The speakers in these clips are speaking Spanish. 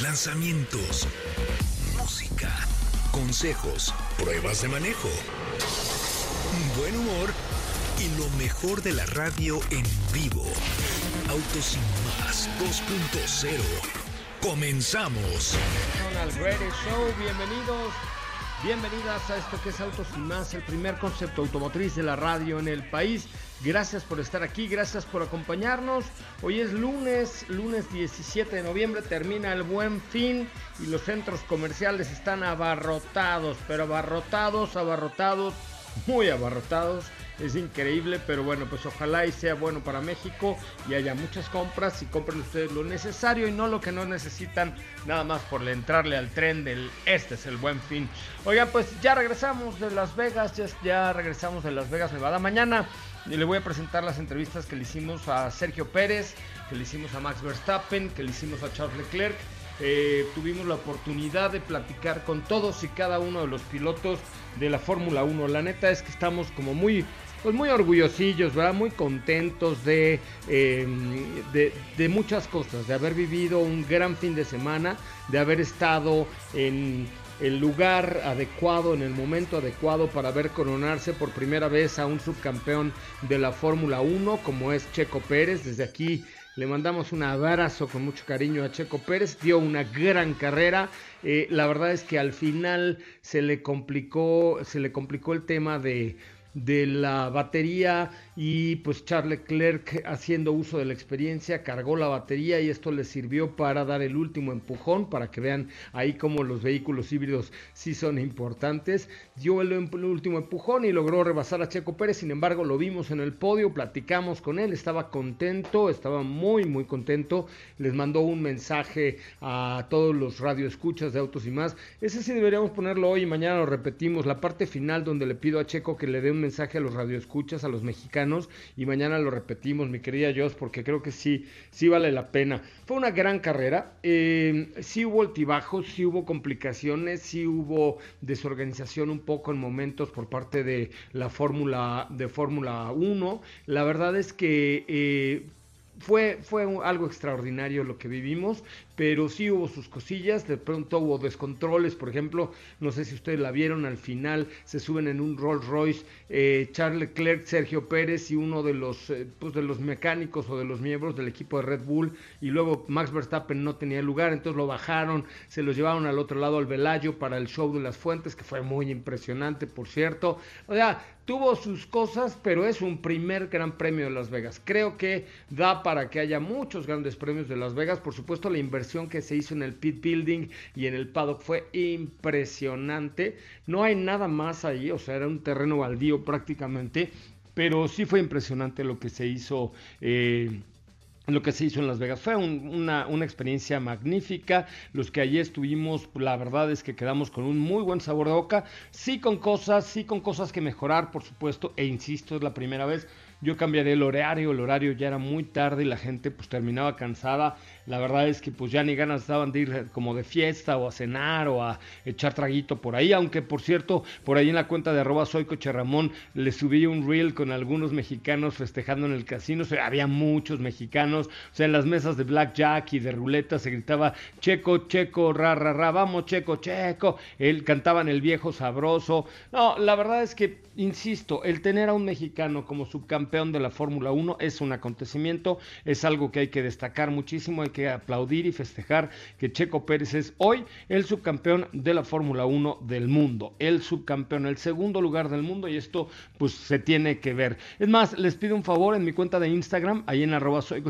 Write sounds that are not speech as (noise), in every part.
lanzamientos música, consejos, pruebas de manejo, buen humor y lo mejor de la radio en vivo. Autos sin más 2.0. Comenzamos. Show, bienvenidos. Bienvenidas a esto que es Autos sin más, el primer concepto automotriz de la radio en el país. Gracias por estar aquí, gracias por acompañarnos. Hoy es lunes, lunes 17 de noviembre, termina el buen fin y los centros comerciales están abarrotados, pero abarrotados, abarrotados, muy abarrotados es increíble, pero bueno, pues ojalá y sea bueno para México y haya muchas compras y compren ustedes lo necesario y no lo que no necesitan, nada más por entrarle al tren del este es el buen fin. Oigan, pues ya regresamos de Las Vegas, ya, ya regresamos de Las Vegas, Nevada. Mañana y le voy a presentar las entrevistas que le hicimos a Sergio Pérez, que le hicimos a Max Verstappen, que le hicimos a Charles Leclerc. Eh, tuvimos la oportunidad de platicar con todos y cada uno de los pilotos de la Fórmula 1. La neta es que estamos como muy pues muy orgullosillos, ¿verdad? Muy contentos de, em, de, de, muchas cosas, de haber vivido un gran fin de semana, de haber estado en el lugar adecuado, en el momento adecuado para ver coronarse por primera vez a un subcampeón de la Fórmula 1 como es Checo Pérez. Desde aquí le mandamos un abrazo con mucho cariño a Checo Pérez. Dio una gran carrera. Eh, la verdad es que al final se le complicó, se le complicó el tema de de la batería y pues Charles Leclerc haciendo uso de la experiencia cargó la batería y esto le sirvió para dar el último empujón para que vean ahí cómo los vehículos híbridos sí son importantes. Dio el, último empujón y logró rebasar a Checo Pérez sin embargo lo vimos en el podio platicamos con él estaba contento estaba muy muy contento. Les mandó un mensaje a todos los radioescuchas de autos y más. Ese sí deberíamos ponerlo hoy y mañana lo repetimos la parte final donde le pido a Checo que le dé un mensaje a los radioescuchas a los mexicanos y mañana lo repetimos, mi querida Jos, porque creo que sí, sí vale la pena. Fue una gran carrera, eh, sí hubo altibajos, sí hubo complicaciones, sí hubo desorganización un poco en momentos por parte de la Fórmula de Fórmula 1. La verdad es que eh, fue, fue algo extraordinario lo que vivimos pero sí hubo sus cosillas, de pronto hubo descontroles, por ejemplo, no sé si ustedes la vieron, al final se suben en un Rolls Royce eh, Charles Leclerc, Sergio Pérez y uno de los, eh, pues de los mecánicos o de los miembros del equipo de Red Bull, y luego Max Verstappen no tenía lugar, entonces lo bajaron, se los llevaron al otro lado al Velayo para el show de las fuentes, que fue muy impresionante, por cierto, o sea, tuvo sus cosas, pero es un primer gran premio de Las Vegas. Creo que da para que haya muchos grandes premios de Las Vegas, por supuesto la inversión que se hizo en el pit building y en el paddock fue impresionante. No hay nada más ahí, o sea, era un terreno baldío prácticamente, pero sí fue impresionante lo que se hizo. Eh, lo que se hizo en Las Vegas. Fue una, una, experiencia magnífica. Los que allí estuvimos, la verdad es que quedamos con un muy buen sabor de boca. Sí con cosas, sí con cosas que mejorar, por supuesto. E insisto, es la primera vez. Yo cambiaré el horario. El horario ya era muy tarde y la gente pues terminaba cansada la verdad es que pues ya ni ganas estaban de ir como de fiesta o a cenar o a echar traguito por ahí, aunque por cierto, por ahí en la cuenta de arroba soy Ramón le subí un reel con algunos mexicanos festejando en el casino, había muchos mexicanos, o sea, en las mesas de blackjack y de ruleta se gritaba checo, checo, ra, ra, ra, vamos checo, checo, él cantaban el viejo sabroso, no, la verdad es que, insisto, el tener a un mexicano como subcampeón de la Fórmula 1 es un acontecimiento, es algo que hay que destacar muchísimo, que aplaudir y festejar que Checo Pérez es hoy el subcampeón de la Fórmula 1 del mundo, el subcampeón, el segundo lugar del mundo y esto pues se tiene que ver. Es más, les pido un favor en mi cuenta de Instagram, ahí en arroba soy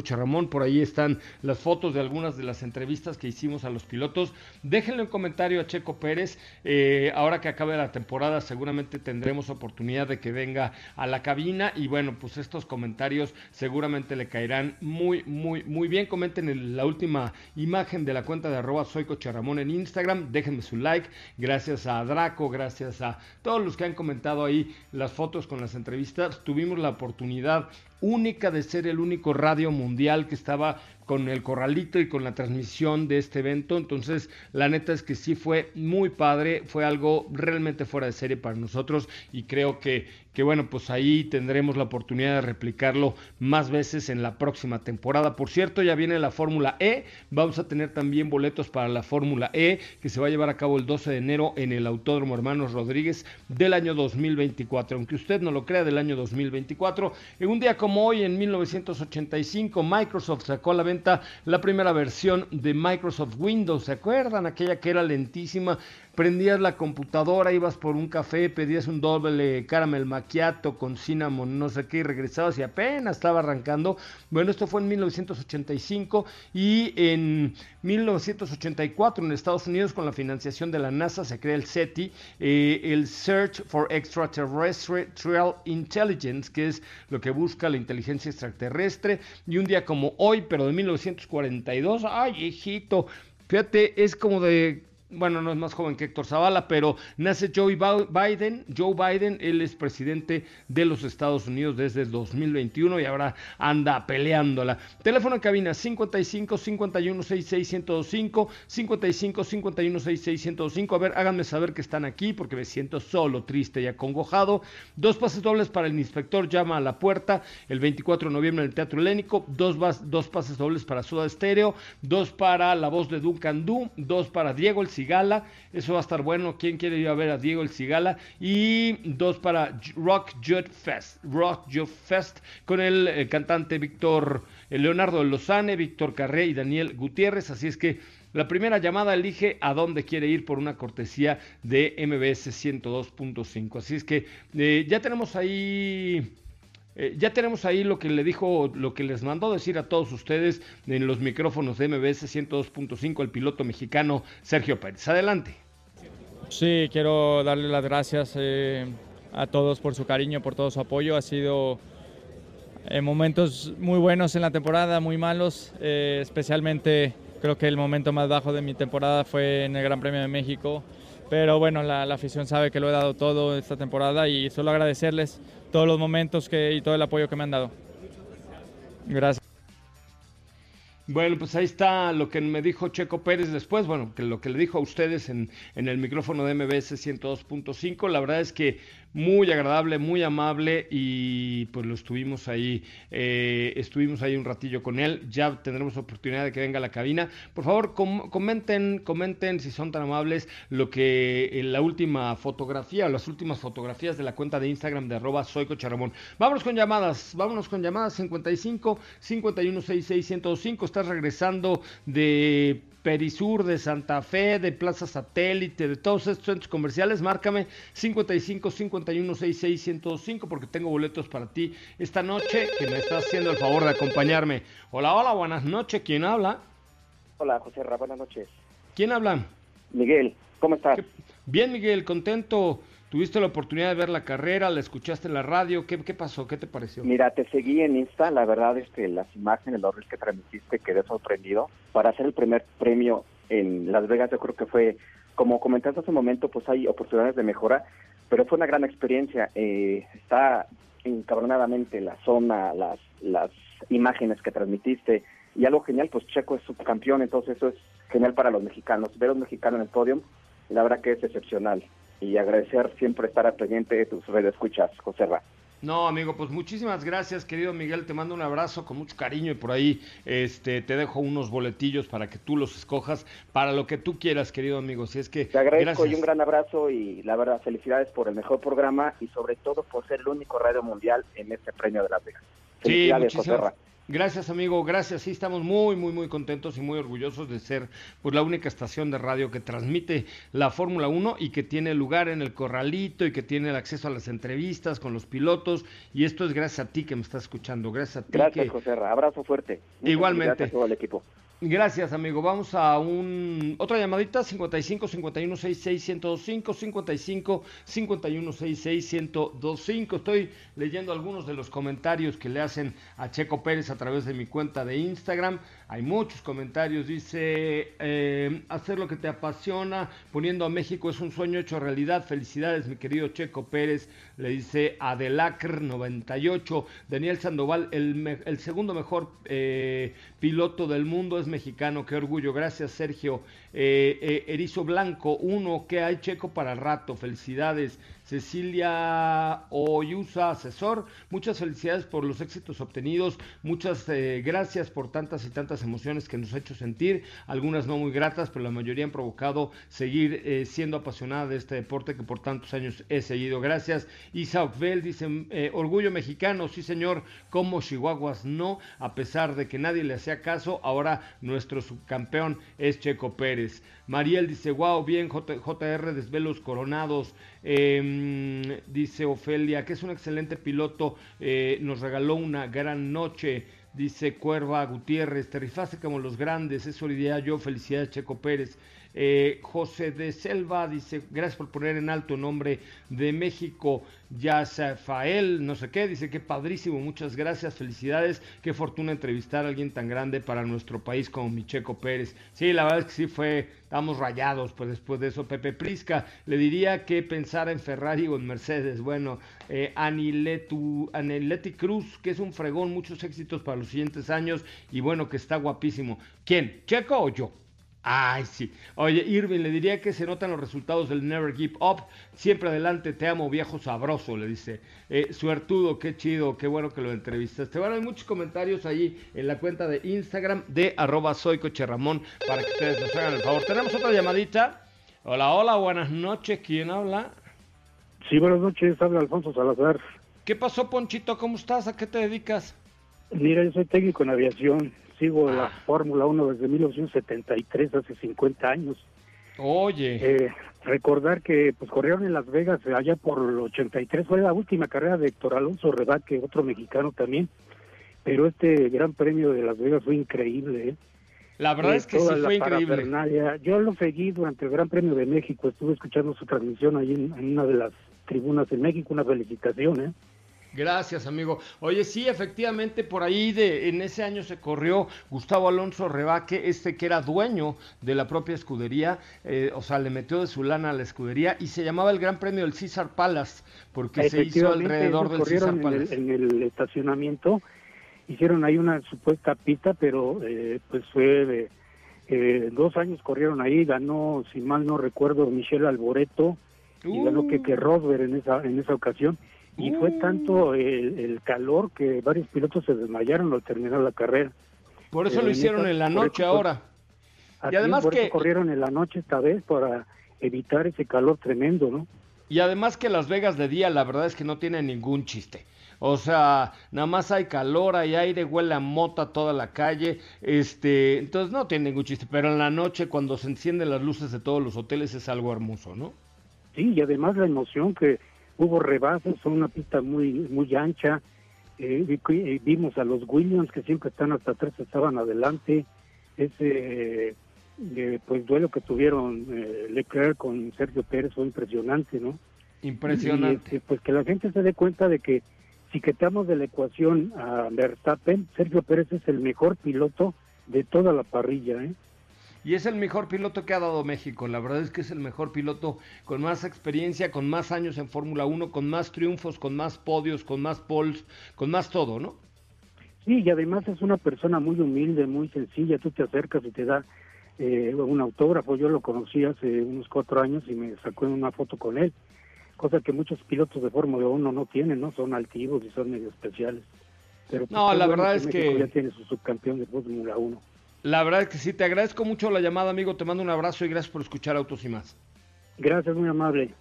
por ahí están las fotos de algunas de las entrevistas que hicimos a los pilotos. Déjenle un comentario a Checo Pérez, eh, ahora que acabe la temporada seguramente tendremos oportunidad de que venga a la cabina y bueno, pues estos comentarios seguramente le caerán muy, muy, muy bien. Comenten la última imagen de la cuenta de arroba soy Ramón en Instagram, déjenme su like, gracias a Draco, gracias a todos los que han comentado ahí las fotos con las entrevistas, tuvimos la oportunidad única de ser el único radio mundial que estaba con el corralito y con la transmisión de este evento. Entonces, la neta es que sí fue muy padre, fue algo realmente fuera de serie para nosotros y creo que, que bueno, pues ahí tendremos la oportunidad de replicarlo más veces en la próxima temporada. Por cierto, ya viene la Fórmula E, vamos a tener también boletos para la Fórmula E que se va a llevar a cabo el 12 de enero en el Autódromo Hermanos Rodríguez del año 2024. Aunque usted no lo crea, del año 2024. En un día como hoy, en 1985, Microsoft sacó a la venta la primera versión de Microsoft Windows. ¿Se acuerdan? Aquella que era lentísima, prendías la computadora, ibas por un café, pedías un doble caramel macchiato con cinnamon, no sé qué, y regresabas y apenas estaba arrancando. Bueno, esto fue en 1985 y en 1984 en Estados Unidos con la financiación de la NASA se crea el SETI, eh, el Search for Extraterrestrial Intelligence, que es lo que busca la inteligencia extraterrestre. Y un día como hoy, pero de 1942, ay, hijito, fíjate, es como de bueno, no es más joven que Héctor Zavala, pero nace Joe Biden. Joe Biden, él es presidente de los Estados Unidos desde el 2021 y ahora anda peleándola. Teléfono en cabina 55 51 66 105, 55 51 66 105. A ver, háganme saber que están aquí porque me siento solo, triste y acongojado. Dos pases dobles para el inspector llama a la puerta el 24 de noviembre en el Teatro Helénico. Dos, dos pases dobles para Suda Estéreo. Dos para la voz de Duncan Du. Dos para Diego el Eso va a estar bueno. ¿Quién quiere ir a ver a Diego el Cigala? Y dos para Rock Jud Fest, Rock Jud Fest, con el, cantante Víctor eh, Leonardo Lozane, Víctor Carré y Daniel Gutiérrez. Así es que la primera llamada elige a dónde quiere ir por una cortesía de MBS 102.5. Así es que eh, ya tenemos ahí eh, ya tenemos ahí lo que le dijo, lo que les mandó decir a todos ustedes en los micrófonos de MBS 102.5 el piloto mexicano Sergio Pérez. Adelante. Sí, quiero darle las gracias eh, a todos por su cariño, por todo su apoyo. Ha sido eh, momentos muy buenos en la temporada, muy malos. especialmente creo que el momento más bajo de mi temporada fue en el Gran Premio de México. Pero bueno, la, la afición sabe que lo he dado todo esta temporada y solo agradecerles todos los momentos que, y todo el apoyo que me han dado. Gracias. Bueno, pues ahí está lo que me dijo Checo Pérez después, bueno, que lo que le dijo a ustedes en, en el micrófono de MBS 102.5, la verdad es que muy agradable, muy amable y pues lo estuvimos ahí, eh, estuvimos ahí un ratillo con él, ya tendremos oportunidad de que venga a la cabina. Por favor, comenten, comenten si son tan amables lo que en eh, la última fotografía, las últimas fotografías de la cuenta de Instagram de arroba soy Cocharamón. Vámonos con llamadas, vámonos con llamadas 55 51 66 105, estás regresando de Perisur, de Santa Fe, de Plaza Satélite, de todos estos centros comerciales, márcame 55 51 66 105 porque tengo boletos para ti esta noche que me estás haciendo el favor de acompañarme. Hola, hola, buenas noches. ¿Quién habla? Hola, José Ra, buenas noches. ¿Quién habla? Miguel, ¿cómo estás? Bien, Miguel, contento. ¿Tuviste la oportunidad de ver la carrera? ¿La escuchaste en la radio? ¿Qué, pasó? ¿Qué te pareció? Mira, te seguí en Insta. La verdad, este, las imágenes, los reels que transmitiste, quedé sorprendido. Para hacer el primer premio en Las Vegas, yo creo que fue, como comentaste hace un momento, pues hay oportunidades de mejora, pero fue una gran experiencia. Eh, está encabronadamente la zona, las, las imágenes que transmitiste. Y algo genial, pues Checo es subcampeón, entonces eso es genial para los mexicanos. Ver a un mexicano en el podio, la verdad que es excepcional y agradecer siempre estar al pendiente de tus redes escuchas, José Ra. No, amigo, pues muchísimas gracias, querido Miguel. Te mando un abrazo con mucho cariño y por ahí este, te dejo unos boletillos para que tú los escojas para lo que tú quieras, querido amigo. Si es que te agradezco y un gran abrazo y la verdad felicidades por el mejor programa y sobre todo por ser el único radio mundial en este premio de Las Vegas. Felicidades, sí, José Ra. Gracias, amigo. Gracias. Sí, estamos muy, muy, muy contentos y muy orgullosos de ser pues, la única estación de radio que transmite la Fórmula 1 y que tiene lugar en el corralito y que tiene el acceso a las entrevistas con los pilotos. Y esto es gracias a ti que me estás escuchando. Gracias a ti. Gracias, José. Abrazo fuerte. Igualmente. Gracias a todo el equipo. Gracias, amigo. Vamos a un otra llamadita 55 51 66 1025 55 51 66 1025. Estoy leyendo algunos de los comentarios que le hacen a Checo Pérez a través de mi cuenta de Instagram. Hay muchos comentarios. Dice eh, hacer lo que te apasiona, poniendo a México es un sueño hecho realidad. Felicidades, mi querido Checo Pérez. Le dice Adelacr 98. Daniel Sandoval, el, el segundo mejor eh, piloto del mundo es mexicano, qué orgullo. Gracias, Sergio. Eh, eh, Erizo Blanco, uno, ¿qué hay checo para rato? Felicidades. Cecilia Oyusa, asesor, muchas felicidades por los éxitos obtenidos, muchas eh, gracias por tantas y tantas emociones que nos ha hecho sentir, algunas no muy gratas, pero la mayoría han provocado seguir eh, siendo apasionada de este deporte que por tantos años he seguido. Gracias. Isaac Bell dice, eh, orgullo mexicano, sí señor, como Chihuahuas no, a pesar de que nadie le hacía caso, ahora nuestro subcampeón es Checo Pérez. Mariel dice, wow, bien, JR Desvelos Coronados. Em, dice Ofelia, que es un excelente piloto, eh, nos regaló una gran noche. Dice Cuerva Gutiérrez, te como los grandes, eso diría yo, felicidades Checo Pérez. Eh, José de Selva dice, gracias por poner en alto el nombre de México. Yazafael, no sé qué, dice que padrísimo, muchas gracias, felicidades, qué fortuna entrevistar a alguien tan grande para nuestro país como Micheco Pérez. Sí, la verdad es que sí fue, estamos rayados pues después de eso. Pepe Prisca, le diría que pensar en Ferrari o en Mercedes. Bueno, eh, Cruz, que es un fregón, muchos éxitos para los siguientes años y bueno, que está guapísimo. ¿Quién? ¿Checo o yo? Ay, sí. Oye, Irving, le diría que se notan los resultados del Never Give Up. Siempre adelante, te amo, viejo sabroso, le dice. Eh, suertudo, qué chido, qué bueno que lo entrevistaste. Bueno, hay muchos comentarios ahí en la cuenta de Instagram de arroba soy Ramón para que ustedes nos hagan el favor. Tenemos otra llamadita. Hola, hola, buenas noches. ¿Quién habla? Sí, buenas noches. Habla Alfonso Salazar. ¿Qué pasó, Ponchito? ¿Cómo estás? ¿A qué te dedicas? Mira, yo soy técnico en aviación sigo la ah. Fórmula 1 desde 1973, hace 50 años. Oye. Eh, recordar que pues corrieron en Las Vegas allá por el 83, fue la última carrera de Héctor Alonso Rebaque, otro mexicano también, pero este Gran Premio de Las Vegas fue increíble. ¿eh? La verdad es que sí fue increíble. Yo lo seguí durante el Gran Premio de México, estuve escuchando su transmisión ahí en, en una de las tribunas en México, una felicitación, ¿eh? Gracias, amigo. Oye, sí, efectivamente, por ahí de, en ese año se corrió Gustavo Alonso Rebaque, este que era dueño de la propia escudería, eh, o sea, le metió de su lana a la escudería y se llamaba el Gran Premio del César Palace, porque se hizo alrededor del César Palace. En el, en el, estacionamiento hicieron ahí una supuesta pista, pero eh, pues fue de, eh, dos años corrieron ahí, ganó, si mal no recuerdo, Michelle Alboreto y ganó que uh. Rosberg en esa, en esa ocasión y fue mm. tanto el, calor que varios pilotos se desmayaron al terminar la carrera. Por eso lo eh, hicieron en la noche ahora. y además que corrieron en la noche esta vez para evitar ese calor tremendo, ¿no? Y además que Las Vegas de día la verdad es que no tiene ningún chiste. O sea, nada más hay calor, hay aire, huele a mota toda la calle, este, entonces no tiene ningún chiste, pero en la noche cuando se encienden las luces de todos los hoteles es algo hermoso, ¿no? Sí, y además la emoción que hubo rebases, son una pista muy muy ancha. Eh, eh, vimos a los Williams que siempre están hasta atrás, estaban adelante. Ese eh, pues duelo que tuvieron Leclerc con Sergio Pérez fue impresionante, ¿no? Impresionante. Este, pues que la gente se dé cuenta de que si quitamos de la ecuación a Verstappen, Sergio Pérez es el mejor piloto de toda la parrilla, ¿eh? Y es el mejor piloto que ha dado México. La verdad es que es el mejor piloto con más experiencia, con más años en Fórmula 1, con más triunfos, con más podios, con más poles, con más todo, ¿no? Sí, y además es una persona muy humilde, muy sencilla. Tú te acercas y te da eh, un autógrafo. Yo lo conocí hace unos cuatro años y me sacó una foto con él, cosa que muchos pilotos de Fórmula 1 no tienen, ¿no? Son altivos y son medio especiales. Pero no, pues, la verdad es que... Ya tiene su subcampeón de Fórmula 1. La verdad es que sí, te agradezco mucho la llamada, amigo. Te mando un abrazo y gracias por escuchar Autos y más. Gracias, muy amable.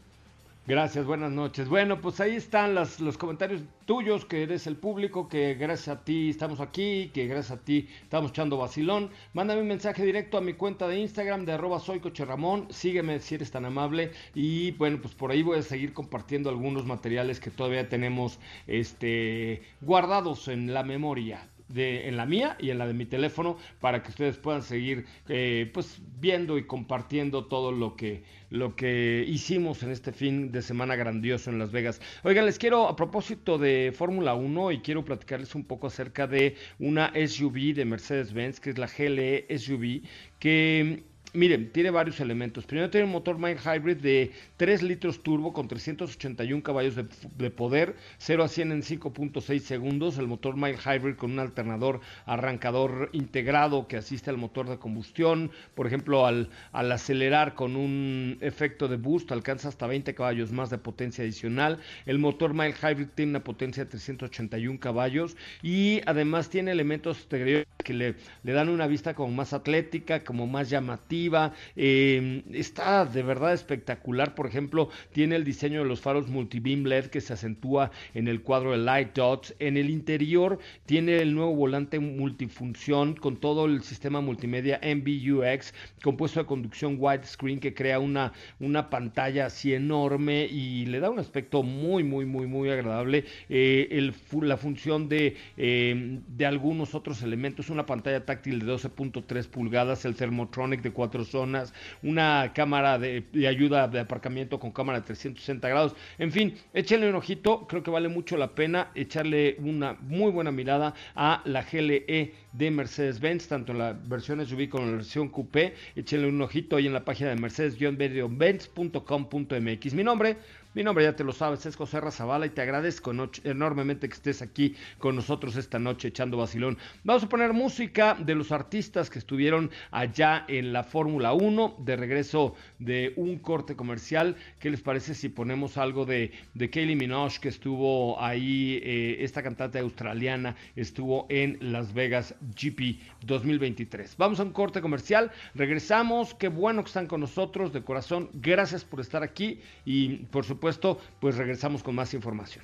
Gracias, buenas noches. Bueno, pues ahí están los comentarios tuyos, que eres el público, que gracias a ti estamos aquí, que gracias a ti estamos echando vacilón. Mándame un mensaje directo a mi cuenta de Instagram de arroba soycocherramón, sígueme si eres tan amable y bueno, pues por ahí voy a seguir compartiendo algunos materiales que todavía tenemos este, guardados en la memoria en la mía y en la de mi teléfono para que ustedes puedan seguir eh, pues viendo y compartiendo todo lo que lo que hicimos en este fin de semana grandioso en Las Vegas. Oigan, les quiero a propósito de Fórmula 1 y quiero platicarles un poco acerca de una SUV de Mercedes-Benz que es la GLE SUV que Miren, tiene varios elementos. Primero tiene un motor mild hybrid de 3 litros turbo con 381 caballos de, poder, 0 a 100 en 5.6 segundos. El motor mild hybrid con un alternador arrancador integrado que asiste al motor de combustión. Por ejemplo, al, al acelerar con un efecto de boost alcanza hasta 20 caballos más de potencia adicional. El motor mild hybrid tiene una potencia de 381 caballos y además tiene elementos que le dan una vista como más atlética, como más llamativa Em, está de verdad espectacular. Por ejemplo, tiene el diseño de los faros multibeam LED que se acentúa en el cuadro de Light Dots. En el interior tiene el nuevo volante multifunción con todo el sistema multimedia MBUX compuesto de conducción widescreen que crea una, una pantalla así enorme y le da un aspecto muy, muy, muy, muy agradable. Eh, la función de, em, de algunos otros elementos, una pantalla táctil de 12.3 pulgadas, el Thermotronic de 4 zonas, una cámara de, ayuda de aparcamiento con cámara de 360 grados. En fin, échenle un ojito, creo que vale mucho la pena echarle una muy buena mirada a la GLE de Mercedes-Benz, tanto en la versión SUV como en la versión coupé. Échenle un ojito ahí en la página de mercedes-benzcom.mx. Mi nombre mi nombre ya te lo sabes, es José Razabala y te agradezco enormemente que estés aquí con nosotros esta noche echando vacilón. Vamos a poner música de los artistas que estuvieron allá en la Fórmula 1, de regreso de un corte comercial. ¿Qué les parece si ponemos algo de, de Kaylee Minogue que estuvo ahí, eh, esta cantante australiana estuvo en Las Vegas GP 2023? Vamos a un corte comercial, regresamos, qué bueno que están con nosotros, de corazón, gracias por estar aquí y por supuesto supuesto, pues regresamos con más información.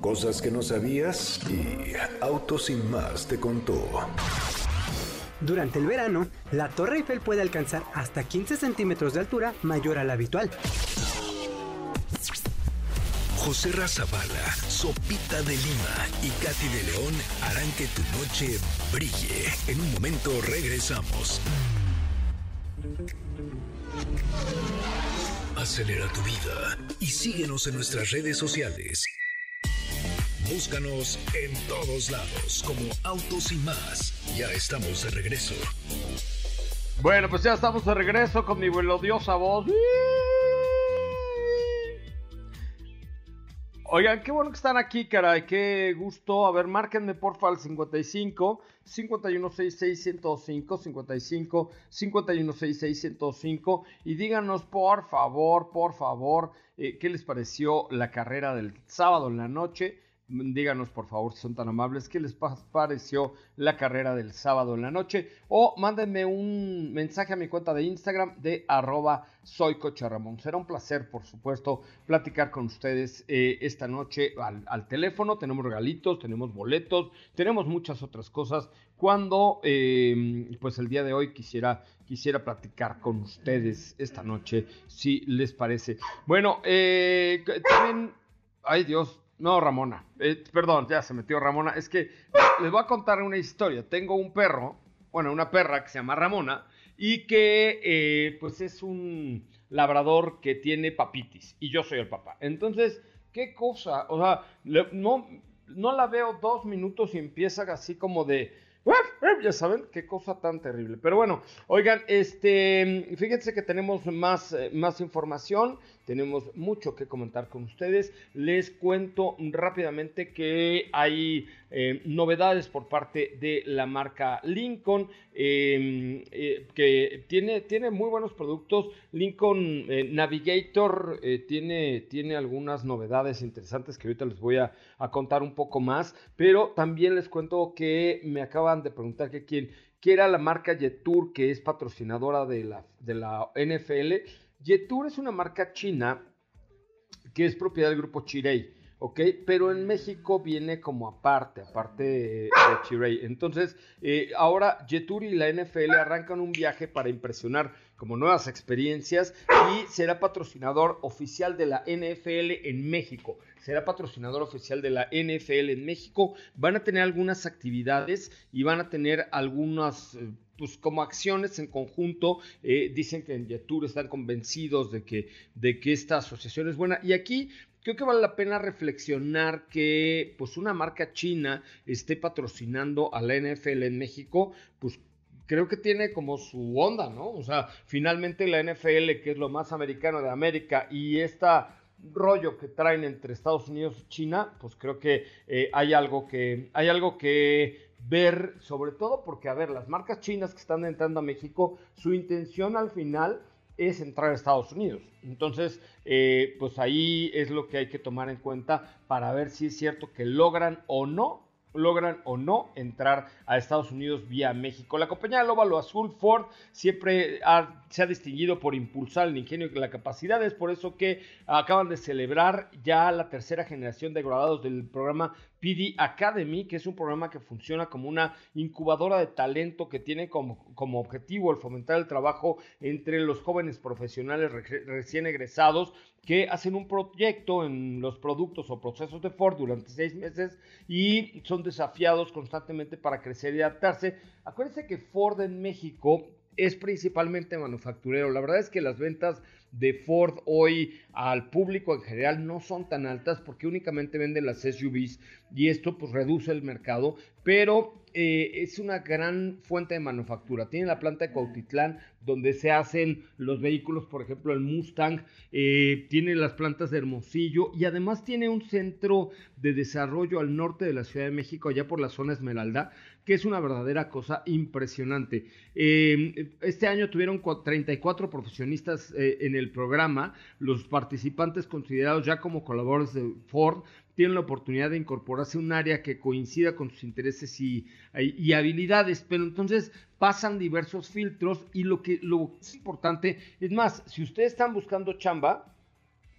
Cosas que no sabías y Autos sin más te contó. Durante el verano, la Torre Eiffel puede alcanzar hasta 15 centímetros de altura mayor a la habitual. José Razabala, Sopita de Lima y Katy de León harán que tu noche brille. En un momento regresamos. Acelera tu vida y síguenos en nuestras redes sociales. Búscanos en todos lados como Autos y más. Ya estamos de regreso. Bueno, pues ya estamos de regreso con mi melodiosa voz. Oigan, qué bueno que están aquí, caray, qué gusto. A ver, márquenme porfa al 55 5166105 55 5166105 y díganos por favor, por favor, eh, qué les pareció la carrera del sábado en la noche díganos por favor si son tan amables qué les pareció la carrera del sábado en la noche o mándenme un mensaje a mi cuenta de Instagram de arroba soy Será un placer por supuesto platicar con ustedes eh, esta noche al, teléfono. Tenemos regalitos, tenemos boletos, tenemos muchas otras cosas. Cuando em, pues el día de hoy quisiera quisiera platicar con ustedes esta noche, si les parece. Bueno, eh, también, ay Dios, no, Ramona. Eh, perdón, ya se metió Ramona. Es que les voy a contar una historia. Tengo un perro, bueno, una perra que se llama Ramona y que eh, pues es un labrador que tiene papitis y yo soy el papá. Entonces, ¿qué cosa? O sea, no, no la veo dos minutos y empieza así como de ya saben, qué cosa tan terrible. Pero bueno, oigan, este, fíjense que tenemos más, eh, más información, tenemos mucho que comentar con ustedes. Les cuento rápidamente que hay eh, novedades por parte de la marca Lincoln, em, eh, que tiene, tiene muy buenos productos. Lincoln Navigator tiene, tiene algunas novedades interesantes que ahorita les voy a, contar un poco más, pero también les cuento que me acaban de preguntar que quién, era la marca Jetour, que es patrocinadora de la, de la NFL. Jetour es una marca china que es propiedad del grupo Chirei. ¿ok? Pero en México viene como aparte, aparte de, Chirei. Entonces, eh, ahora Jetour y la NFL arrancan un viaje para impresionar como nuevas experiencias y será patrocinador oficial de la NFL en México. Será patrocinador oficial de la NFL en México. Van a tener algunas actividades y van a tener algunas... Eh, pues como acciones en conjunto, eh, dicen que en Jetour están convencidos de que, de que esta asociación es buena. Y aquí creo que vale la pena reflexionar que pues una marca china esté patrocinando a la NFL en México, pues creo que tiene como su onda, ¿no? O sea, finalmente la NFL, que es lo más americano de América, y esta rollo que traen entre Estados Unidos y China, pues creo que eh, hay algo que hay algo que ver, sobre todo porque, a ver, las marcas chinas que están entrando a México, su intención al final es entrar a Estados Unidos. Entonces, eh, pues ahí es lo que hay que tomar en cuenta para ver si es cierto que logran o no logran o no entrar a Estados Unidos vía México. La compañía del azul Ford siempre se ha distinguido por impulsar el ingenio y la capacidad. Es por eso que acaban de celebrar ya la tercera generación de graduados del programa PD Academy, que es un programa que funciona como una incubadora de talento que tiene como, como objetivo el fomentar el trabajo entre los jóvenes profesionales recién egresados que hacen un proyecto en los productos o procesos de Ford durante seis meses y son desafiados constantemente para crecer y adaptarse. Acuérdense que Ford en México es principalmente manufacturero. La verdad es que las ventas de Ford hoy al público en general no son tan altas porque únicamente venden las SUVs y esto pues reduce el mercado, pero eh, es una gran fuente de manufactura. Tiene la planta de Cuautitlán donde se hacen los vehículos, por ejemplo el Mustang, eh, tiene las plantas de Hermosillo y además tiene un centro de desarrollo al norte de la Ciudad de México, allá por la zona Esmeralda, que es una verdadera cosa impresionante. Eh, este año tuvieron 34 profesionistas en el programa, los participantes considerados ya como colaboradores de Ford tienen la oportunidad de incorporarse a un área que coincida con sus intereses y, y, habilidades, pero entonces pasan diversos filtros y lo que lo es importante, es más, si ustedes están buscando chamba,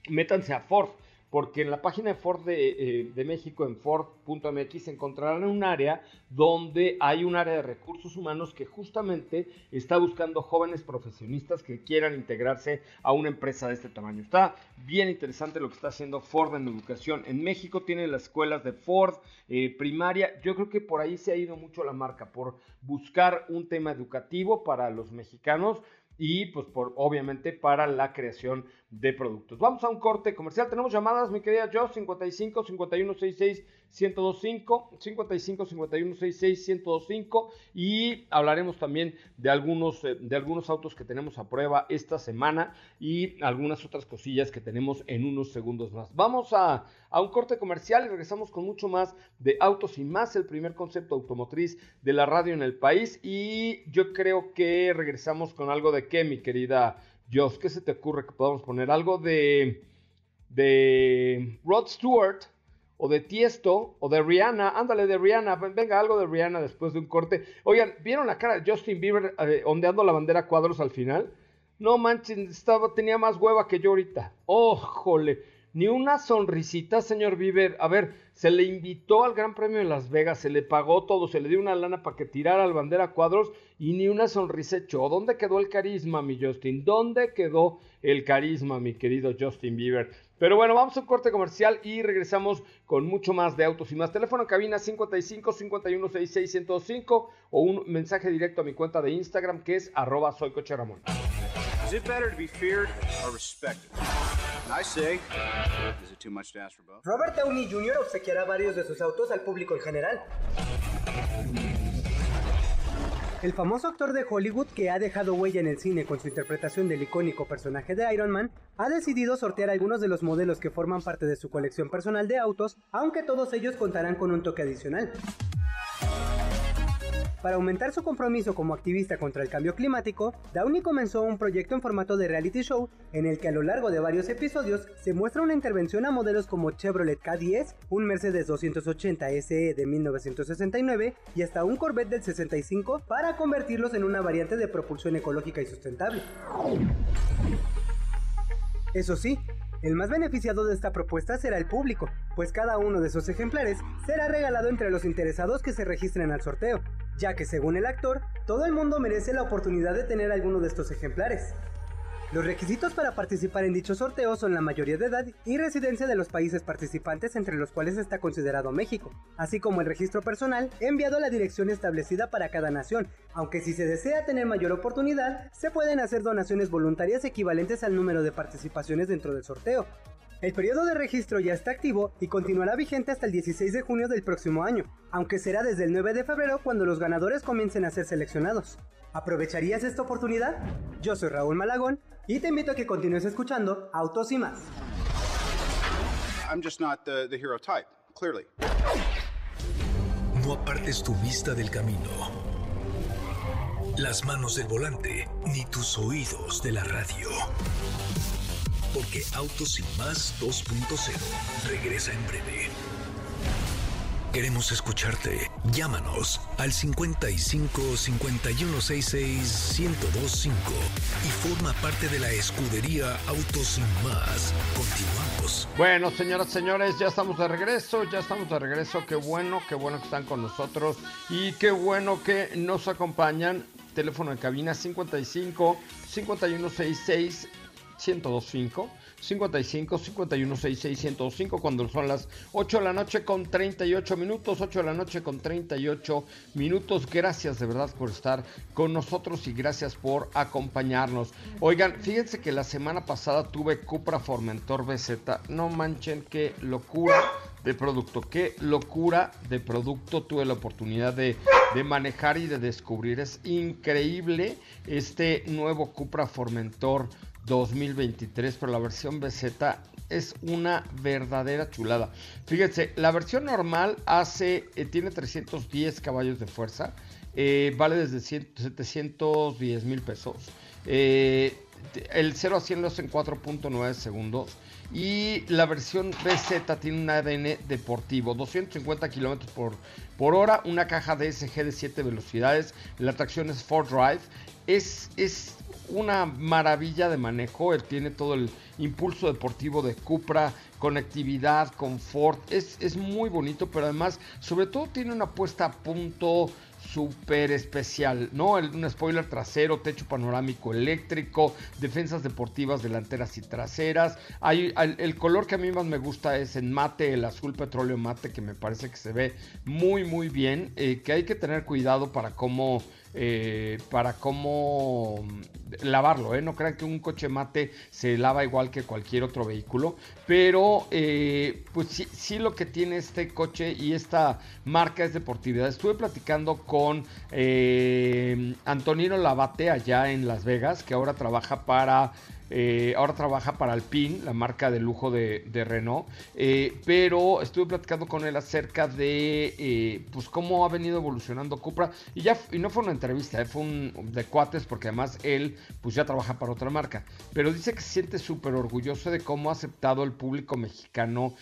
métanse a Ford porque en la página de Ford de, eh, México, en Ford.mx, encontrarán un área donde hay un área de recursos humanos que justamente está buscando jóvenes profesionistas que quieran integrarse a una empresa de este tamaño. Está bien interesante lo que está haciendo Ford en educación. En México tiene las escuelas de Ford eh, primaria. Yo creo que por ahí se ha ido mucho la marca, por buscar un tema educativo para los mexicanos y pues por obviamente para la creación de productos. Vamos a un corte comercial. Tenemos llamadas, mi querida Joe, 55 51 66 1025, 55 51 66 1025 y hablaremos también de algunos eh, de algunos autos que tenemos a prueba esta semana y algunas otras cosillas que tenemos en unos segundos más. Vamos a, a un corte comercial y regresamos con mucho más de autos y más, el primer concepto automotriz de la radio en el país y yo creo que regresamos con algo de qué, mi querida Joss, ¿qué se te ocurre que podamos poner? Algo de, de Rod Stewart o de Tiesto o de Rihanna. Ándale, de Rihanna. Venga, algo de Rihanna después de un corte. Oigan, ¿vieron la cara de Justin Bieber eh, ondeando la bandera cuadros al final? No manches, estaba, tenía más hueva que yo ahorita. ¡Oh, jole! Ni una sonrisita, señor Bieber. A ver, se le invitó al Gran Premio de Las Vegas, se le pagó todo, se le dio una lana para que tirara al bandera cuadros y ni una sonrisa echó. ¿Dónde quedó el carisma, mi Justin? ¿Dónde quedó el carisma, mi querido Justin Bieber? Pero bueno, vamos a un corte comercial y regresamos con mucho más de autos y más. Teléfono en cabina 55 51 66 105 o un mensaje directo a mi cuenta de Instagram que es arroba soy coche Ramón. Robert Downey Jr. obsequiará varios de sus autos al público en general. El famoso actor de Hollywood que ha dejado huella en el cine con su interpretación del icónico personaje de Iron Man, ha decidido sortear algunos de los modelos que forman parte de su colección personal de autos, aunque todos ellos contarán con un toque adicional. Para aumentar su compromiso como activista contra el cambio climático, Downey comenzó un proyecto en formato de reality show en el que a lo largo de varios episodios se muestra una intervención a modelos como Chevrolet K10, un Mercedes 280 SE de 1969 y hasta un Corvette del 65 para convertirlos en una variante de propulsión ecológica y sustentable. Eso sí, el más beneficiado de esta propuesta será el público, pues cada uno de esos ejemplares será regalado entre los interesados que se registren al sorteo, ya que según el actor, todo el mundo merece la oportunidad de tener alguno de estos ejemplares. Los requisitos para participar en dicho sorteo son la mayoría de edad y residencia de los países participantes entre los cuales está considerado México, así como el registro personal enviado a la dirección establecida para cada nación, aunque si se desea tener mayor oportunidad, se pueden hacer donaciones voluntarias equivalentes al número de participaciones dentro del sorteo. El periodo de registro ya está activo y continuará vigente hasta el 16 de junio del próximo año, aunque será desde el 9 de febrero cuando los ganadores comiencen a ser seleccionados. ¿Aprovecharías esta oportunidad? Yo soy Raúl Malagón y te invito a que continúes escuchando Autos y más. I'm just not the, the hero type, clearly. No apartes tu vista del camino, las manos del volante, ni tus oídos de la radio. Porque Autos más 2.0 regresa en breve. Queremos escucharte. Llámanos al 55 5166 1025 y forma parte de la escudería Autos más. Continuamos. Bueno, señoras, señores, ya estamos de regreso, ya estamos de regreso. Qué bueno, qué bueno que están con nosotros y qué bueno que nos acompañan. Teléfono de cabina 55 5166 1025 55 51 66 105 cuando son las 8 de la noche con 38 minutos 8 de la noche con 38 minutos gracias de verdad por estar con nosotros y gracias por acompañarnos oigan fíjense que la semana pasada tuve Cupra Formentor BZ no manchen qué locura de producto. Qué locura de producto tuve la oportunidad de, de, manejar y de descubrir. Es increíble este nuevo Cupra Formentor 2023, pero la versión BZ es una verdadera chulada. Fíjense, la versión normal hace, eh, tiene 310 caballos de fuerza, eh, vale desde 100, 710 mil pesos. Eh, el 0 a 100 lo hace en 4.9 segundos. Y la versión BZ tiene un ADN deportivo, 250 kilómetros por, por hora, una caja DSG de 7 velocidades, la tracción es 4Drive. Es, es una maravilla de manejo, él tiene todo el impulso deportivo de Cupra, conectividad, confort, es, es muy bonito, pero además, sobre todo tiene una puesta a punto súper especial, ¿no? Un spoiler trasero, techo panorámico eléctrico, defensas deportivas delanteras y traseras. Hay, el, el, color que a mí más me gusta es en mate, el azul petróleo mate, que me parece que se ve muy, muy bien, eh, que hay que tener cuidado para cómo eh, para cómo lavarlo. ¿eh? No crean que un coche mate se lava igual que cualquier otro vehículo, pero eh, pues sí, sí, lo que tiene este coche y esta marca es deportividad. Estuve platicando con eh, Antonino Labate allá en Las Vegas, que ahora trabaja para eh, ahora trabaja para Alpine, la marca de lujo de, Renault. Eh, pero estuve platicando con él acerca de eh, pues cómo ha venido evolucionando Cupra. Y ya y no fue una entrevista, fue un de cuates, porque además él pues ya trabaja para otra marca. Pero dice que se siente súper orgulloso de cómo ha aceptado el público mexicano,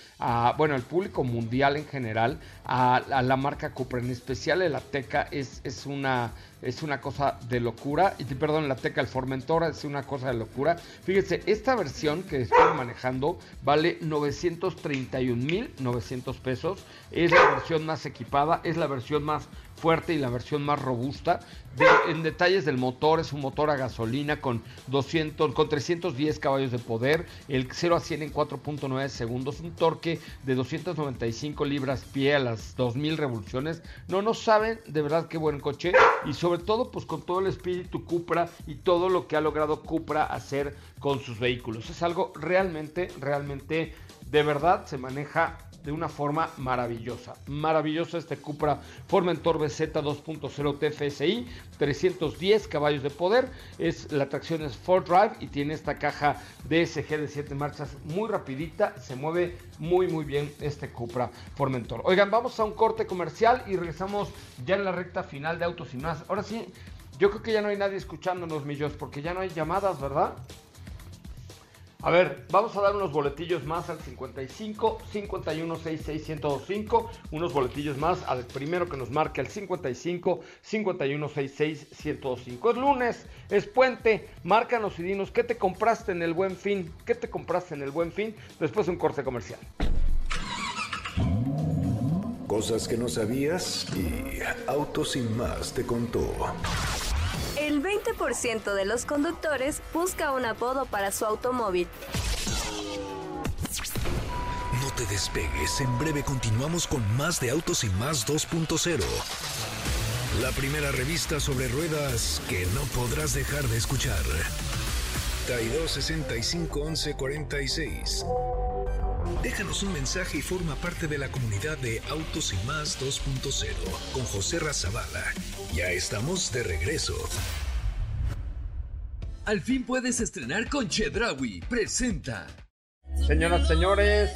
bueno, el público mundial en general, a, a la marca Cupra. En especial el Ateca es, es una es una cosa de locura. Y perdón, la Teca el Formentora es una cosa de locura. Fíjense, esta versión que estoy manejando vale 931.900 pesos. Es la versión más equipada, es la versión más fuerte y la versión más robusta. De, en detalles del motor, es un motor a gasolina con 200, con 310 caballos de poder, el 0 a 100 en 4.9 segundos, un torque de 295 libras pie a las 2000 revoluciones. No, no saben de verdad qué buen coche y sobre todo pues con todo el espíritu Cupra y todo lo que ha logrado Cupra hacer con sus vehículos. Es algo realmente, realmente de verdad se maneja de una forma maravillosa. Maravilloso este Cupra Formentor BZ 2.0 TFSI, 310 caballos de poder. Es, la tracción es 4Drive y tiene esta caja DSG de 7 marchas muy rapidita. Se mueve muy muy bien este Cupra Formentor. Oigan, vamos a un corte comercial y regresamos ya en la recta final de Autos y más. Ahora sí, yo creo que ya no hay nadie escuchándonos, millos, porque ya no hay llamadas, ¿verdad? A ver, vamos a dar unos boletillos más al 55 51 66 1025. Unos boletillos más al primero que nos marque al 55 51 66 1025. Es lunes, es puente. Márcanos y dinos qué te compraste en el buen fin. ¿Qué te compraste en el buen fin? Después de un corte comercial. Cosas que no sabías y Autos sin más te contó. El 20% de los conductores busca un apodo para su automóvil. No te despegues, en breve continuamos con más de Autos y más 2.0. La primera revista sobre ruedas que no podrás dejar de escuchar. 32 65 11 46. Déjanos un mensaje y forma parte de la comunidad de Autos y Más 2.0 con José Razabala. Ya estamos de regreso. Al fin puedes estrenar con Chedrawi. Presenta. Señoras, señores,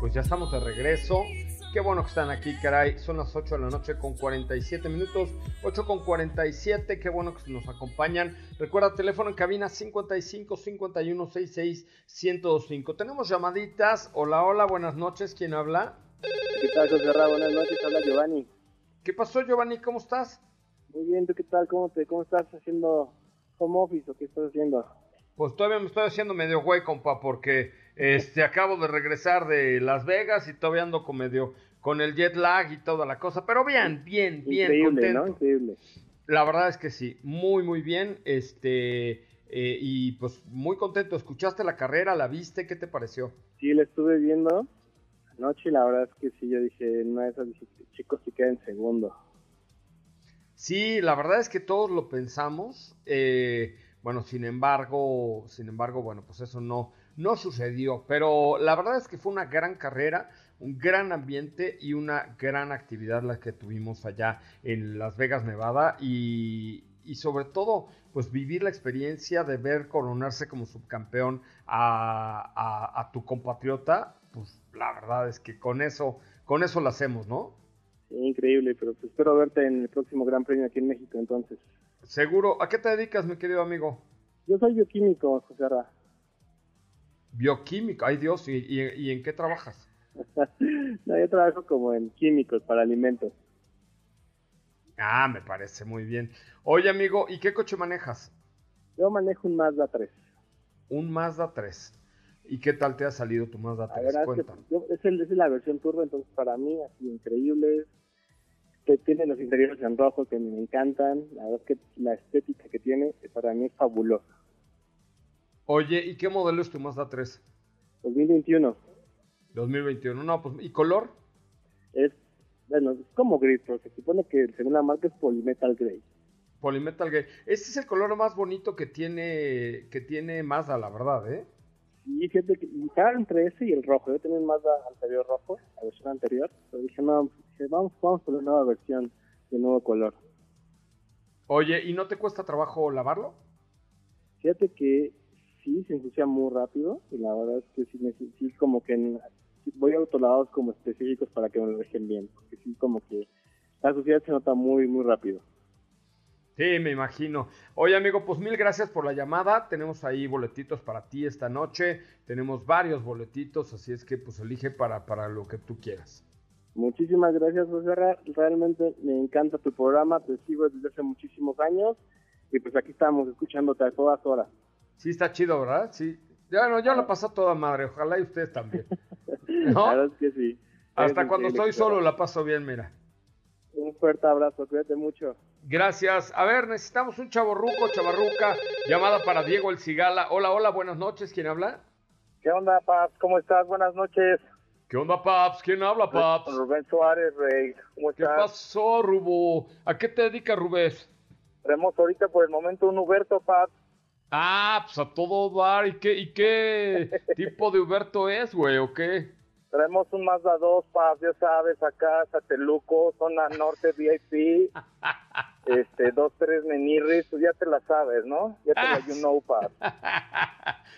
pues ya estamos de regreso. Qué bueno que están aquí, caray. Son las 8 de la noche con 47 minutos. 8 con 47. Qué bueno que nos acompañan. Recuerda, teléfono en cabina 55 51 66 1025. Tenemos llamaditas. Hola, hola, buenas noches. ¿Quién habla? ¿Qué tal, José Ra? Buenas noches. Habla Giovanni. ¿Qué pasó, Giovanni? ¿Cómo estás? Muy bien, ¿tú qué tal? ¿Cómo, te, cómo estás haciendo home office o qué estás haciendo? Pues todavía me estoy haciendo medio güey, compa, porque este acabo de regresar de Las Vegas y todavía ando con medio con el jet lag y toda la cosa, pero bien, bien, bien Increíble, contento. ¿no? Increíble. La verdad es que sí, muy, muy bien, este eh, y pues muy contento. ¿Escuchaste la carrera? ¿La viste? ¿Qué te pareció? Sí, la estuve viendo anoche y la verdad es que sí, yo dije, esas dije, chicos, sí queda en segundo. Sí, la verdad es que todos lo pensamos. eh, bueno, sin embargo, sin embargo, bueno, pues eso no, no sucedió. Pero la verdad es que fue una gran carrera, un gran ambiente y una gran actividad la que tuvimos allá en Las Vegas, Nevada. Y, y sobre todo, pues vivir la experiencia de ver coronarse como subcampeón a, a- a tu compatriota, pues la verdad es que con eso, con eso lo hacemos, ¿no? Sí, increíble, pero pues espero verte en el próximo Gran Premio aquí en México entonces. Seguro. ¿A qué te dedicas, mi querido amigo? Yo soy bioquímico, José Ra. Bioquímico, ay Dios, ¿y, y- y en qué trabajas? (laughs) no, yo trabajo como en químicos para alimentos. Ah, me parece muy bien. Oye, amigo, ¿y qué coche manejas? Yo manejo un Mazda 3. Un Mazda 3. ¿Y qué tal te ha salido tu Mazda La 3? verdad es que Cuéntame. yo- es, el- es la versión turbo, entonces para mí ha sido increíble. Que tiene los interiores en rojo que me encantan. La verdad es que la estética que tiene para mí es fabulosa. Oye, ¿y qué modelo es tu Mazda 3? 2021 2021. No, pues, ¿y color? es, bueno, es como gris, pero se supone que según la marca es Polymetal Grey. Polymetal Gray. Este es el color más bonito que tiene, que tiene Mazda, la verdad, ¿eh? Y fíjate que estaba entre ese y el rojo. Yo tenía un Mazda anterior rojo, la versión anterior, pero dije, no, dije, vamos, vamos por la nueva versión de nuevo color. Oye, ¿y no te cuesta trabajo lavarlo? Fíjate que sí se ensucia muy rápido y la verdad es que sí, me- sí como que en- voy a autolavados como específicos para que me lo dejen bien, porque sí como que la suciedad se nota muy, muy rápido. Sí, me imagino. Oye, amigo, pues mil gracias por la llamada. Tenemos ahí boletitos para ti esta noche. Tenemos varios boletitos, así es que pues elige para, para lo que tú quieras. Muchísimas gracias, José. Realmente me encanta tu programa, te sigo desde hace muchísimos años y pues aquí estamos escuchándote a todas horas. Sí, está chido, ¿verdad? Sí. Ya, no, yo lo paso a toda madre. Ojalá y ustedes también. (laughs) La ¿No? verdad es que sí. Hasta Es cuando estoy solo la paso bien, mira. Un fuerte abrazo, cuídate mucho. Gracias. A ver, necesitamos un chaborruco, chavarruca. Llamada para Diego El Cigala. Hola, hola, buenas noches. ¿Quién habla? ¿Qué onda, Paps? ¿Cómo estás? Buenas noches. ¿Qué onda, Paps? ¿Quién habla, Paps? Rubén Suárez, Rey. ¿Cómo ¿Qué estás? pasó, Rubo? ¿A qué te dedicas, Rubés? Tenemos ahorita por el momento un Huberto, Paps. Ah, pues a todo dar. ¿Y qué, y qué (laughs) tipo de Huberto es, güey, o qué? Traemos un Mazda 2, Paps, ya sabes, acá, Sateluco, zona norte VIP. (laughs) este, dos, tres menirris, pues ya te la sabes, ¿no? Ya te Ah, la (laughs) you know, Paps.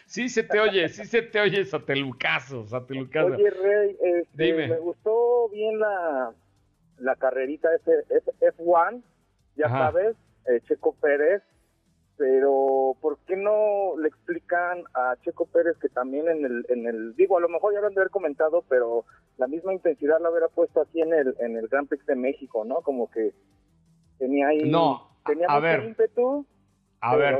Sí se te oye, sí se te oye satelucazo, satelucazo. Oye, Rey, este, Dime. me gustó bien la, la carrerita F, F, F1, ya Ajá. sabes, eh, Checo Pérez, pero ¿por qué no le explicas critican a Checo Pérez que también en el, en el, digo, a lo mejor ya lo han de haber comentado, pero la misma intensidad la hubiera puesto aquí en el, en el Grand Prix de México, ¿no? Como que tenía ahí, no, tenía a mucho ver. ímpetu, A ver,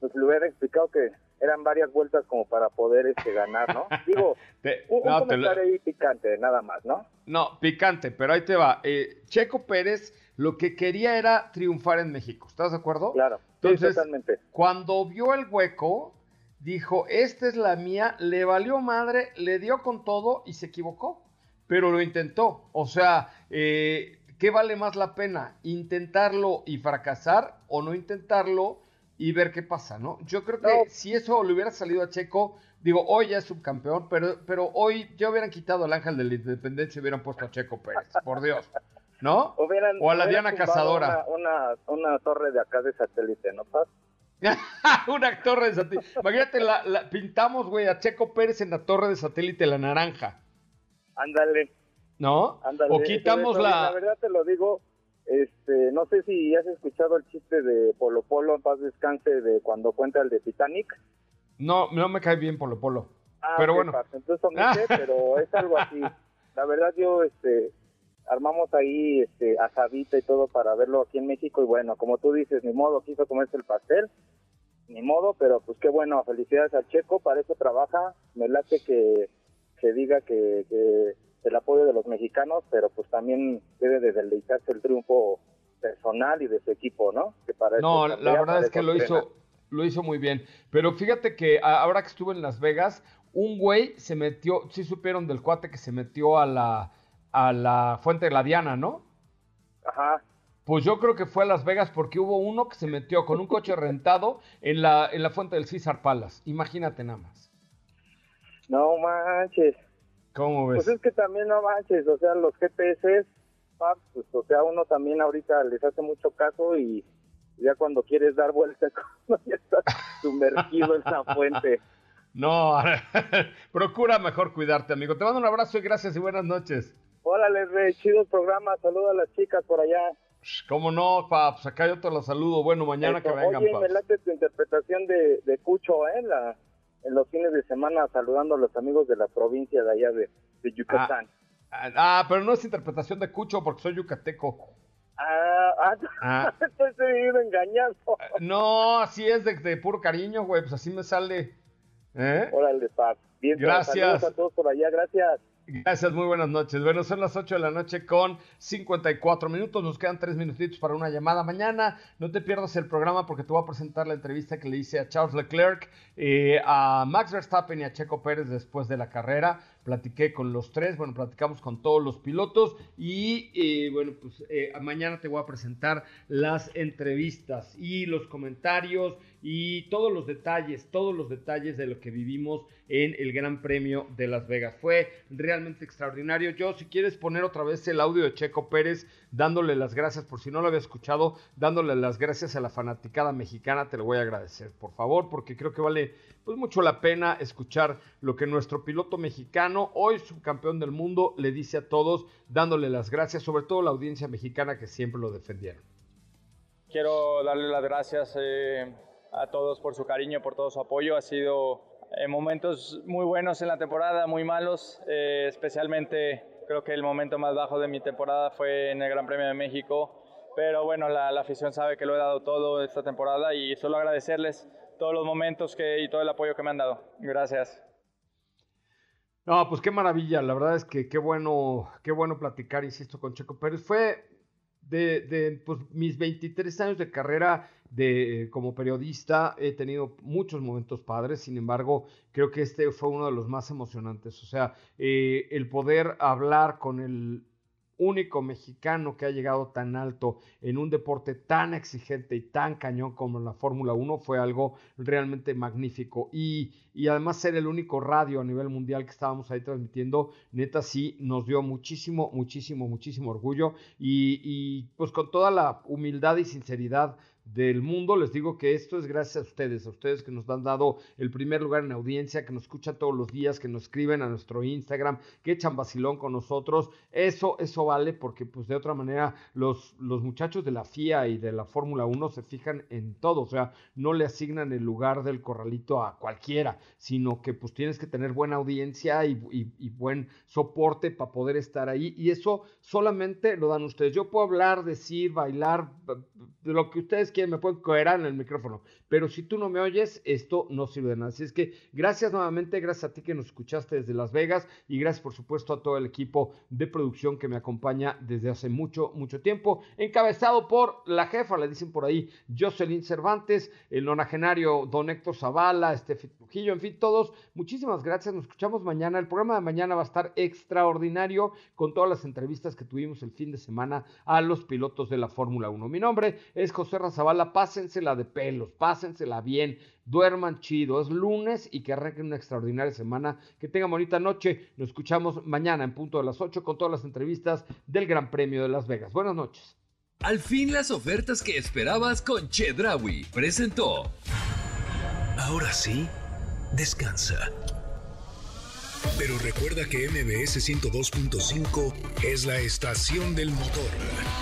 pues le hubiera explicado que eran varias vueltas como para poder este ganar, ¿no? (laughs) Digo, Te- un, un no, te lo- comentario ahí picante, nada más, ¿no? No, picante, pero ahí te va. Eh, Checo Pérez lo que quería era triunfar en México. ¿Estás de acuerdo? Claro, Entonces, totalmente. cuando vio el hueco, dijo, esta es la mía, le valió madre, le dio con todo y se equivocó. Pero lo intentó. O sea, eh, ¿qué vale más la pena? ¿Intentarlo y fracasar o no intentarlo y ver qué pasa, no? Yo creo que si eso le hubiera salido a Checo, digo, hoy ya es subcampeón, pero, pero hoy ya hubieran quitado al ángel de la independencia y hubieran puesto a Checo Pérez, por Dios. ¿No? Hubieran- o a la Diana Cazadora. Una, una, una torre de acá de satélite, ¿no, Paz? (laughs) una torre de satélite. Imagínate, la, la- pintamos, güey, a Checo Pérez en la torre de satélite, la naranja, Ándale. ¿no? Ándale, o quitamos eso, la... La verdad te lo digo, este, no sé si has escuchado el chiste de Polo Polo, en paz descanse, de cuando cuenta el de Titanic. No, no me cae bien Polo Polo. Ah, pero bueno. parce, Entonces omite, (laughs) pero es algo así. La verdad yo, este, armamos ahí, este, asadita y todo para verlo aquí en México y bueno, como tú dices, ni modo, quiso comerse el pastel, ni modo, pero pues qué bueno, felicidades al Checo, para eso trabaja, me late que, que diga que, que el apoyo de los mexicanos, pero pues también debe de deleitarse el triunfo personal y de su equipo, ¿no? Que para No, chambea, la verdad es que lo entrena. hizo, lo hizo muy bien. Pero fíjate que ahora que estuve en Las Vegas, un güey se metió, sí supieron del cuate que se metió a la, a la fuente de la Diana, ¿no? Ajá. Pues yo creo que fue a Las Vegas porque hubo uno que se metió con un coche (laughs) rentado en la, en la fuente del César Palace. Imagínate nada más. No manches. ¿Cómo ves? Pues es que también no manches, o sea, los GPS, pues, o sea, uno también ahorita les hace mucho caso y ya cuando quieres dar vuelta, (laughs) ya estás sumergido en la (laughs) fuente. No, procura mejor cuidarte, amigo. Te mando un abrazo y gracias y buenas noches. Órale, re, chido programa, saluda a las chicas por allá. Sh, ¿Cómo no, Paps? Acá yo te los saludo. Bueno, mañana Eso. que vengan, Oye, me Paps. late tu interpretación de, de Cucho, ¿eh? La, en los fines de semana saludando a los amigos de la provincia de allá de, de Yucatán. Ah, ah, pero no es interpretación de Cucho porque soy yucateco. Ah, ah, (laughs) Ah. estoy seguido engañado. No, así es de, de puro cariño, güey. Pues así me sale. ¿Eh? Órale, Paz. Bien, Gracias. Saludos a todos por allá, gracias. Gracias, muy buenas noches. Bueno, son las 8 de la noche con 54 minutos. Nos quedan 3 minutitos para una llamada mañana. No te pierdas el programa porque te voy a presentar la entrevista que le hice a Charles Leclerc, eh, a Max Verstappen y a Checo Pérez después de la carrera. Platiqué con los tres, bueno, platicamos con todos los pilotos y eh, bueno, pues eh, mañana te voy a presentar las entrevistas y los comentarios y todos los detalles, todos los detalles de lo que vivimos en el Gran Premio de Las Vegas. Fue realmente extraordinario. Yo, si quieres poner otra vez el audio de Checo Pérez, dándole las gracias, por si no lo había escuchado, dándole las gracias a la fanaticada mexicana, te lo voy a agradecer, por favor, porque creo que vale pues mucho la pena escuchar lo que nuestro piloto mexicano, hoy subcampeón del mundo, le dice a todos, dándole las gracias, sobre todo la audiencia mexicana que siempre lo defendieron. Quiero darle las gracias eh, a todos por su cariño, por todo su apoyo. Ha sido eh, momentos muy buenos en la temporada, muy malos. eh, especialmente creo que el momento más bajo de mi temporada fue en el Gran Premio de México. Pero bueno, la, la afición sabe que lo he dado todo esta temporada y solo agradecerles todos los momentos que, y todo el apoyo que me han dado. Gracias. No, pues qué maravilla, la verdad es que qué bueno, qué bueno platicar, insisto, con Checo Pérez. Fue de, de pues, mis 23 años de carrera de, como periodista, he tenido muchos momentos padres, sin embargo, creo que este fue uno de los más emocionantes. O sea, eh, el poder hablar con el único mexicano que ha llegado tan alto en un deporte tan exigente y tan cañón como la Fórmula 1 fue algo realmente magnífico. Y, y, además ser el único radio a nivel mundial que estábamos ahí transmitiendo, neta sí nos dio muchísimo, muchísimo, muchísimo orgullo. Y, y pues con toda la humildad y sinceridad del mundo. Les digo que esto es gracias a ustedes, a ustedes que nos han dado el primer lugar en audiencia, que nos escuchan todos los días, que nos escriben a nuestro Instagram, que echan vacilón con nosotros. Eso, eso vale porque pues de otra manera los, los muchachos de la FIA y de la Fórmula 1 se fijan en todo, o sea, no le asignan el lugar del corralito a cualquiera, sino que pues tienes que tener buena audiencia y, buen soporte para poder estar ahí y eso solamente lo dan ustedes. Yo puedo hablar, decir, bailar, de lo que ustedes quieren, me pueden coherar en el micrófono, pero si tú no me oyes, esto no sirve de nada. Así es que gracias nuevamente, gracias a ti que nos escuchaste desde Las Vegas y gracias por supuesto a todo el equipo de producción que me acompaña desde hace mucho, mucho tiempo, encabezado por la jefa, le dicen por ahí, Jocelyn Cervantes, el nonagenario Don Héctor Zavala, Estefi Trujillo, en fin, todos, muchísimas gracias, nos escuchamos mañana, el programa de mañana va a estar extraordinario con todas las entrevistas que tuvimos el fin de semana a los pilotos de la Fórmula 1. Mi nombre es José Razabala, pásensela de pelos, pásensela bien, duerman chido. Es lunes y que arranquen una extraordinaria semana. Que tengan bonita noche. Nos escuchamos mañana en punto de las 8 con todas las entrevistas del Gran Premio de Las Vegas. Buenas noches. Al fin las ofertas que esperabas con Chedrawi presentó. Ahora sí, descansa. Pero recuerda que MBS 102.5 es la estación del motor.